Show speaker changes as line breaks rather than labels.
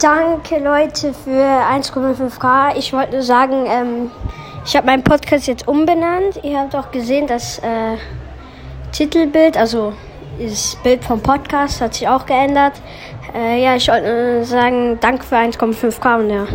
Danke Leute für 1,5k. Ich wollte nur sagen, ähm, ich habe meinen Podcast jetzt umbenannt. Ihr habt auch gesehen, das äh, Titelbild, also das Bild vom Podcast hat sich auch geändert. Äh, ja, ich wollte nur sagen, danke für 1,5k und ja.